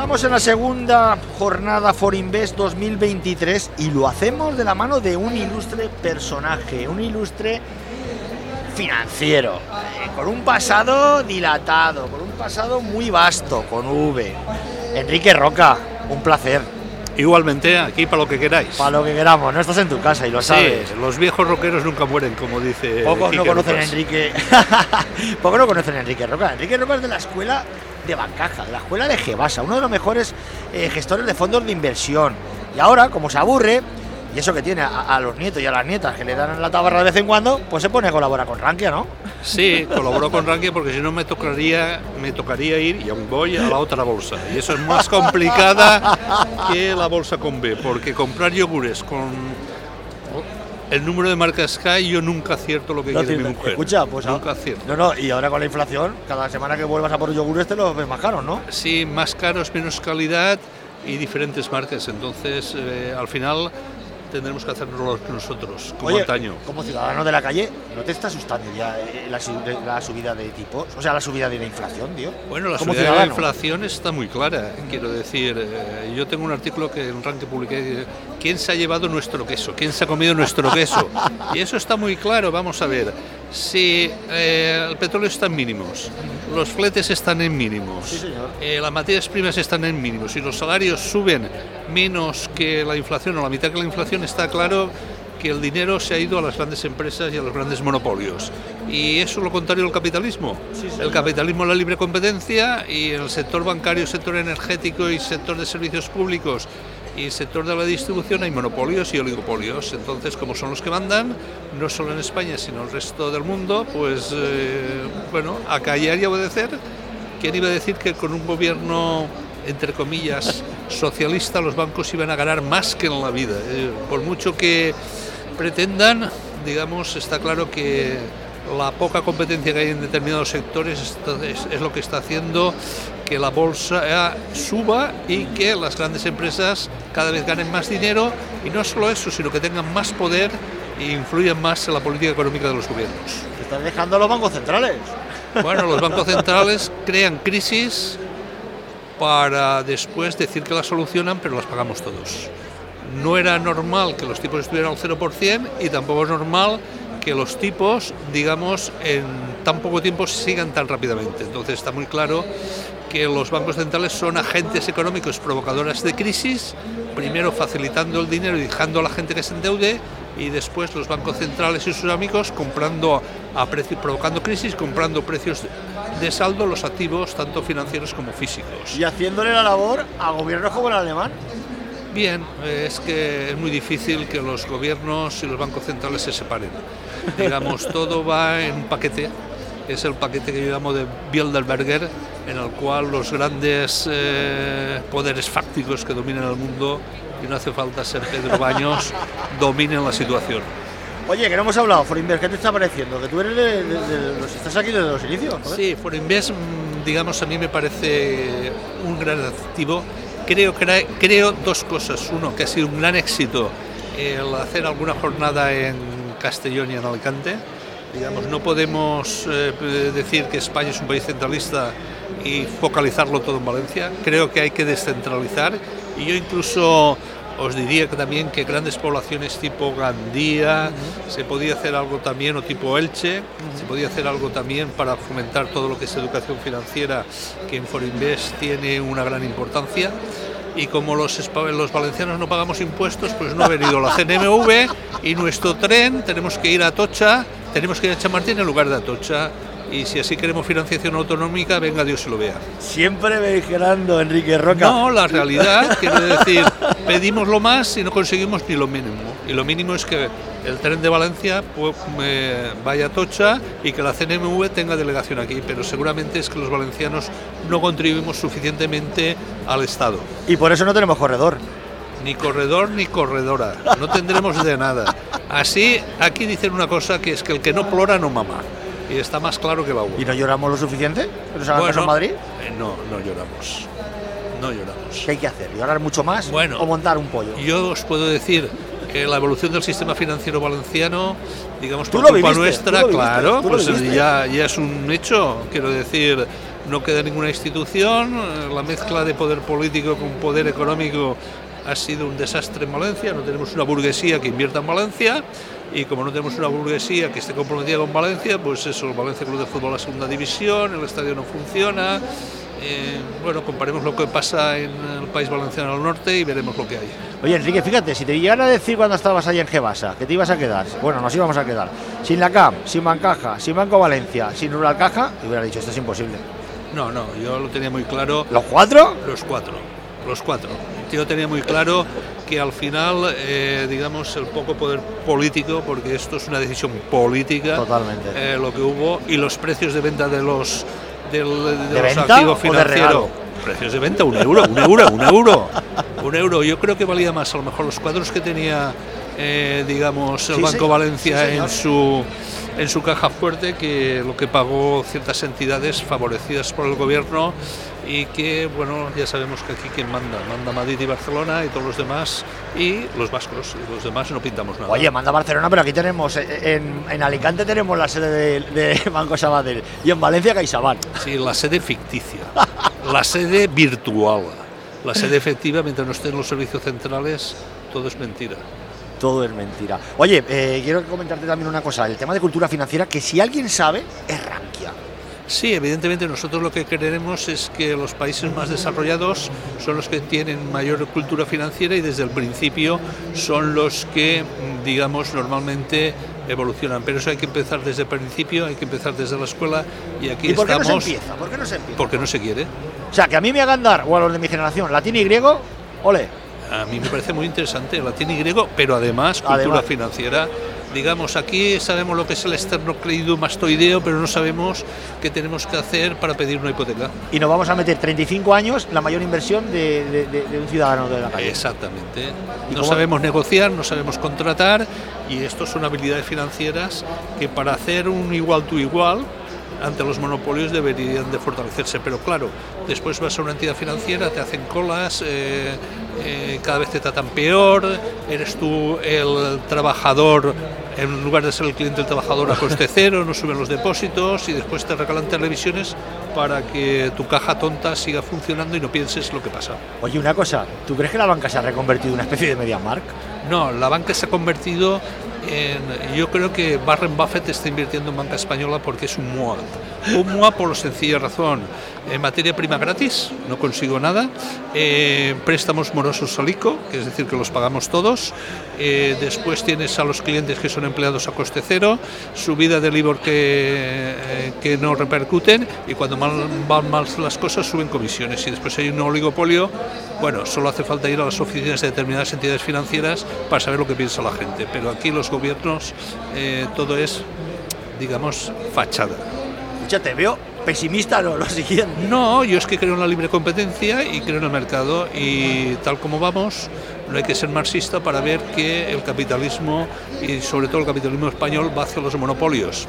Estamos en la segunda jornada For Invest 2023 y lo hacemos de la mano de un ilustre personaje, un ilustre financiero, eh, con un pasado dilatado, con un pasado muy vasto, con V. Enrique Roca, un placer. Igualmente, aquí para lo que queráis. Para lo que queramos, no estás en tu casa y lo Sí, sabes. los viejos rockeros nunca mueren, como dice. Pocos no Quique conocen a. Enrique. Pocos no conocen a Enrique Roca. Enrique Roca es de la escuela de Bancaja, de la escuela de Gebasa, uno de los mejores eh, gestores de fondos de inversión. Y ahora, como se aburre, y eso que tiene a, los nietos y a las nietas que le dan la tabarra de vez en cuando, pues se pone a colaborar con Rankia, ¿no? Sí, colaboró con Rankia porque si no me tocaría, me tocaría ir, y aún voy, a la otra bolsa. Y eso es más complicada que la bolsa con B, porque comprar yogures con el número de marcas que hay, yo nunca acierto lo que No quiere mi mujer. Escucha, pues nunca ah, acierto. No, no, y ahora con la inflación, cada semana que vuelvas a por yogures te los ves más caros, ¿no? Sí, más caros, menos calidad y diferentes marcas. Entonces, eh, al final tendremos que hacerlo nosotros, como Oye, antaño. como ciudadano de la calle, ¿no te está asustando ya eh, la, su- la subida de tipos? O sea, la subida de la inflación, tío. Bueno, la subida de la inflación está muy clara. Quiero decir, eh, yo tengo un artículo que en Rank publiqué, ¿quién se ha llevado nuestro queso? ¿Quién se ha comido nuestro queso? Y eso está muy claro, vamos a ver. Si eh, el petróleo está en mínimos, los fletes están en mínimos, Sí, eh, las materias primas están en mínimos y los salarios suben menos que la inflación o la mitad que la inflación, está claro que el dinero se ha ido a las grandes empresas y a los grandes monopolios. Y eso es lo contrario del capitalismo. el capitalismo es la libre competencia y el sector bancario, sector energético y sector de servicios públicos y el sector de la distribución hay monopolios y oligopolios. Entonces, como son los que mandan, no solo en España, sino en el resto del mundo, pues, eh, bueno, a callar y obedecer. ¿Quién iba a decir que con un gobierno, entre comillas, socialista, los bancos iban a ganar más que en la vida? Eh, por mucho que pretendan, digamos, está claro que la poca competencia que hay en determinados sectores es, es lo que está haciendo que la bolsa suba y que las grandes empresas cada vez ganen más dinero y no solo eso, sino que tengan más poder e influyan más en la política económica de los gobiernos. Están dejando los bancos centrales. Bueno, los bancos centrales crean crisis para después decir que las solucionan, pero las pagamos todos. No era normal que los tipos estuvieran al 0% y tampoco es normal que los tipos, digamos, en tan poco tiempo sigan tan rápidamente. Entonces está muy claro que los bancos centrales son agentes económicos provocadores de crisis, primero facilitando el dinero y dejando a la gente que se endeude y después los bancos centrales y sus amigos comprando a precio, provocando crisis, comprando precios de saldo los activos tanto financieros como físicos. Y haciéndole la labor a gobiernos como el alemán. Bien, es que es muy difícil que los gobiernos y los bancos centrales se separen. Digamos, todo va en un paquete, es el paquete que yo llamo de Bilderberger, en el cual los grandes eh, poderes fácticos que dominan el mundo, y no hace falta ser Pedro Baños, dominen la situación. Oye, que no hemos hablado, Forinvest, ¿qué te está pareciendo? Que tú eres de, los, estás aquí desde los inicios. Sí, Forinvest, mm, digamos, a mí me parece un gran activo. Creo, cre- creo dos cosas. Uno, que ha sido un gran éxito el hacer alguna jornada en Castellón y en Alicante. Digamos, no podemos eh, decir que España es un país centralista y focalizarlo todo en Valencia. Creo que hay que descentralizar y yo incluso os diría que también que grandes poblaciones tipo Gandía, se podía hacer algo también, o tipo Elche, se podía hacer algo también para fomentar todo lo que es educación financiera, que en Forinvest tiene una gran importancia. Y como los, los valencianos no pagamos impuestos, pues no ha venido la CNMV y nuestro tren tenemos que ir a Atocha, tenemos que ir a Chamartín en lugar de Atocha. Y si así queremos financiación autonómica, venga Dios y lo vea. Siempre vigilando, Enrique Roca. No, la realidad, quiero decir, pedimos lo más y no conseguimos ni lo mínimo. Y lo mínimo es que el tren de Valencia pues, eh, vaya a Tocha y que la CNMV tenga delegación aquí, pero seguramente es que los valencianos no contribuimos suficientemente al Estado. Y por eso no tenemos corredor. Ni corredor ni corredora, no tendremos de nada. Así, aquí dicen una cosa que es que el que no plora no mama. Y está más claro que agua. ¿Y no lloramos lo suficiente? ¿Que nos hagan caso en Madrid? eh, no, no lloramos. No lloramos. ¿Qué hay que hacer? ¿Llorar mucho más Bueno. o montar un pollo? Yo os puedo decir que la evolución del sistema financiero valenciano, digamos, por culpa viviste, nuestra, viviste, claro, pues ya, ya es un hecho. Quiero decir, no queda ninguna institución, eh, la mezcla de poder político con poder económico ha sido un desastre en Valencia, no tenemos una burguesía que invierta en Valencia y como no tenemos una burguesía que esté comprometida con Valencia, pues eso, el Valencia Club de Fútbol la segunda división, el estadio no funciona, eh, bueno, comparemos lo que pasa en el país valenciano al norte y veremos lo que hay. Oye, Enrique, fíjate, si te llegara a decir cuando estabas allí en Gebasa que te ibas a quedar, bueno, nos íbamos a quedar, sin la CAM, sin Bancaja, sin Banco Valencia, sin Rural Caja, te hubiera dicho, esto es imposible. No, no, yo lo tenía muy claro. ¿Los cuatro? Los cuatro, los cuatro. Yo tenía muy claro que al final, eh, digamos, el poco poder político, porque esto es una decisión política, Totalmente. eh, lo que hubo, y los precios de venta de los del, de ¿De los venta activos financieros. Precios de venta, un euro, un euro, un euro. Un euro. Yo creo que valía más a lo mejor los cuadros que tenía, eh, digamos, el Sí, Banco. Valencia Sí, en su en su caja fuerte que lo que pagó ciertas entidades favorecidas por el gobierno y que, bueno, ya sabemos que aquí quien manda, manda Madrid y Barcelona y todos los demás y los vascos y los demás no pintamos nada. Oye, manda Barcelona, pero aquí tenemos, eh, en, en Alicante tenemos la sede de, de Banco Sabadell y en Valencia CaixaBank. Sí, la sede ficticia, la sede virtual, la sede efectiva, mientras no estén los servicios centrales, todo es mentira. Todo es mentira. Oye, eh, quiero comentarte también una cosa, el tema de cultura financiera, que si alguien sabe, es Rankia. Sí, evidentemente nosotros lo que queremos es que los países más desarrollados son los que tienen mayor cultura financiera y desde el principio son los que, digamos, normalmente evolucionan. Pero eso hay que empezar desde el principio, hay que empezar desde la escuela y aquí ¿Y por qué no se estamos empieza? ¿Por qué no se empieza? porque no se quiere. O sea, que a mí me hagan dar, o a los de mi generación, latín y griego, ole. A mí me parece muy interesante latín y griego, pero además cultura Además. financiera. Digamos, aquí sabemos lo que es el externo crédito mastoideo, pero no sabemos qué tenemos que hacer para pedir una hipoteca. Y nos vamos a meter 35 años la mayor inversión de, de- de- de un ciudadano de la calle. Exactamente. ¿Y No cómo- sabemos negociar, no sabemos contratar y esto son habilidades financieras que para hacer un igual tu igual ante los monopolios deberían de fortalecerse. Pero claro, después vas a una entidad financiera, te hacen colas, eh, eh, cada vez te tratan peor, eres tú el trabajador, en lugar de ser el cliente el trabajador a coste cero, no suben los depósitos y después te regalan televisiones para que tu caja tonta siga funcionando y no pienses lo que pasa. Oye, una cosa, ¿tú crees que la banca se ha reconvertido en una especie de MediaMark? No, la banca se ha convertido en. Yo creo que Warren Buffett está invirtiendo en banca española porque es un MOA. Un MOA por la sencilla razón. En materia prima gratis, no consigo nada. Eh, préstamos morosos al ICO, que es decir, que los pagamos todos. Eh, después tienes a los clientes que son empleados a coste cero. Subida del IBOR que, eh, que no repercuten. Y cuando mal- van mal las cosas, suben comisiones. Y después hay un oligopolio. Bueno, solo hace falta ir a las oficinas de determinadas entidades financieras para saber lo que piensa la gente. Pero aquí los gobiernos, eh, todo es, digamos, fachada. Ya te veo pesimista, no, lo siguiente. No, yo es que creo en la libre competencia y creo en el mercado y tal como vamos, no hay que ser marxista para ver que el capitalismo y sobre todo el capitalismo español va hacia los monopolios.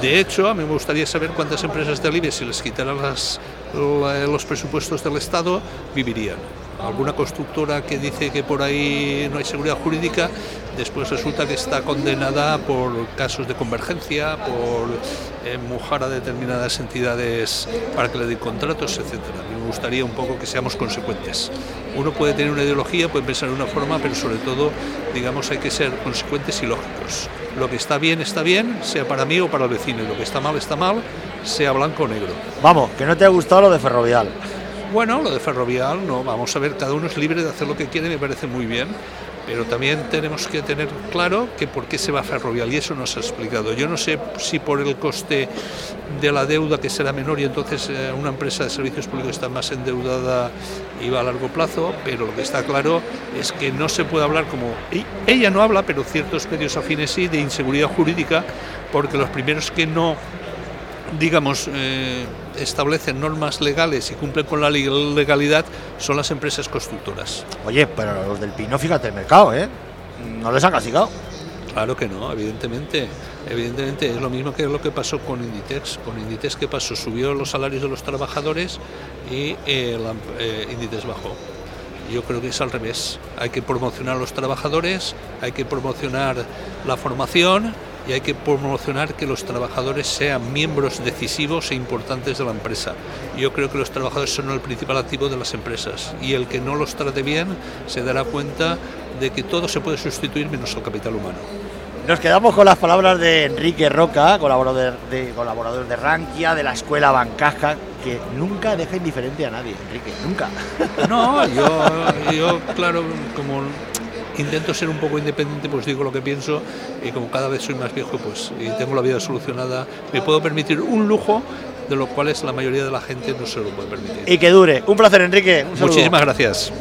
De hecho, a mí me gustaría saber cuántas empresas del IBEX, si les quitaran las- los presupuestos del Estado, vivirían. Alguna constructora que dice que por ahí no hay seguridad jurídica, después resulta que está condenada por casos de convergencia, por eh, mojar a determinadas entidades para que le den contratos, mí me gustaría un poco que seamos consecuentes. Uno puede tener una ideología, puede pensar de una forma, pero sobre todo, digamos, hay que ser consecuentes y lógicos. Lo que está bien está bien, sea para mí o para el vecino, y lo que está mal está mal, sea blanco o negro. Vamos, que no te ha gustado lo de Ferrovial. Bueno, lo de ferrovial, no, vamos a ver, cada uno es libre de hacer lo que quiere, me parece muy bien, pero también tenemos que tener claro que por qué se va a ferrovial y eso nos ha explicado. Yo no sé si por el coste de la deuda que será menor y entonces eh, una empresa de servicios públicos está más endeudada y va a largo plazo, pero lo que está claro es que no se puede hablar como ella no habla, pero ciertos medios afines sí de inseguridad jurídica, porque los primeros que no digamos, eh, establecen normas legales y cumplen con la legalidad son las empresas constructoras. Oye, pero los del Pino, fíjate el mercado, ¿eh? No les han castigado. Claro que no, evidentemente. Evidentemente es lo mismo que lo que pasó con Inditex. Con Inditex, ¿qué pasó? Subió los salarios de los trabajadores y eh, la, eh, Inditex bajó. Yo creo que es al revés. Hay que promocionar a los trabajadores, hay que promocionar la formación y hay que promocionar que los trabajadores sean miembros decisivos e importantes de la empresa. Yo creo que los trabajadores son el principal activo de las empresas y el que no los trate bien se dará cuenta de que todo se puede sustituir menos el capital humano. Nos quedamos con las palabras de Enrique Roca, colaborador de, colaborador de Rankia, de la Escuela Bancaja, que nunca deja indiferente a nadie, Enrique, nunca. No, yo, yo claro, como intento ser un poco independiente, pues digo lo que pienso y como cada vez soy más viejo pues y tengo la vida solucionada, me puedo permitir un lujo de lo cual la mayoría de la gente no se lo puede permitir. Y que dure. Un placer, Enrique. Muchísimas gracias.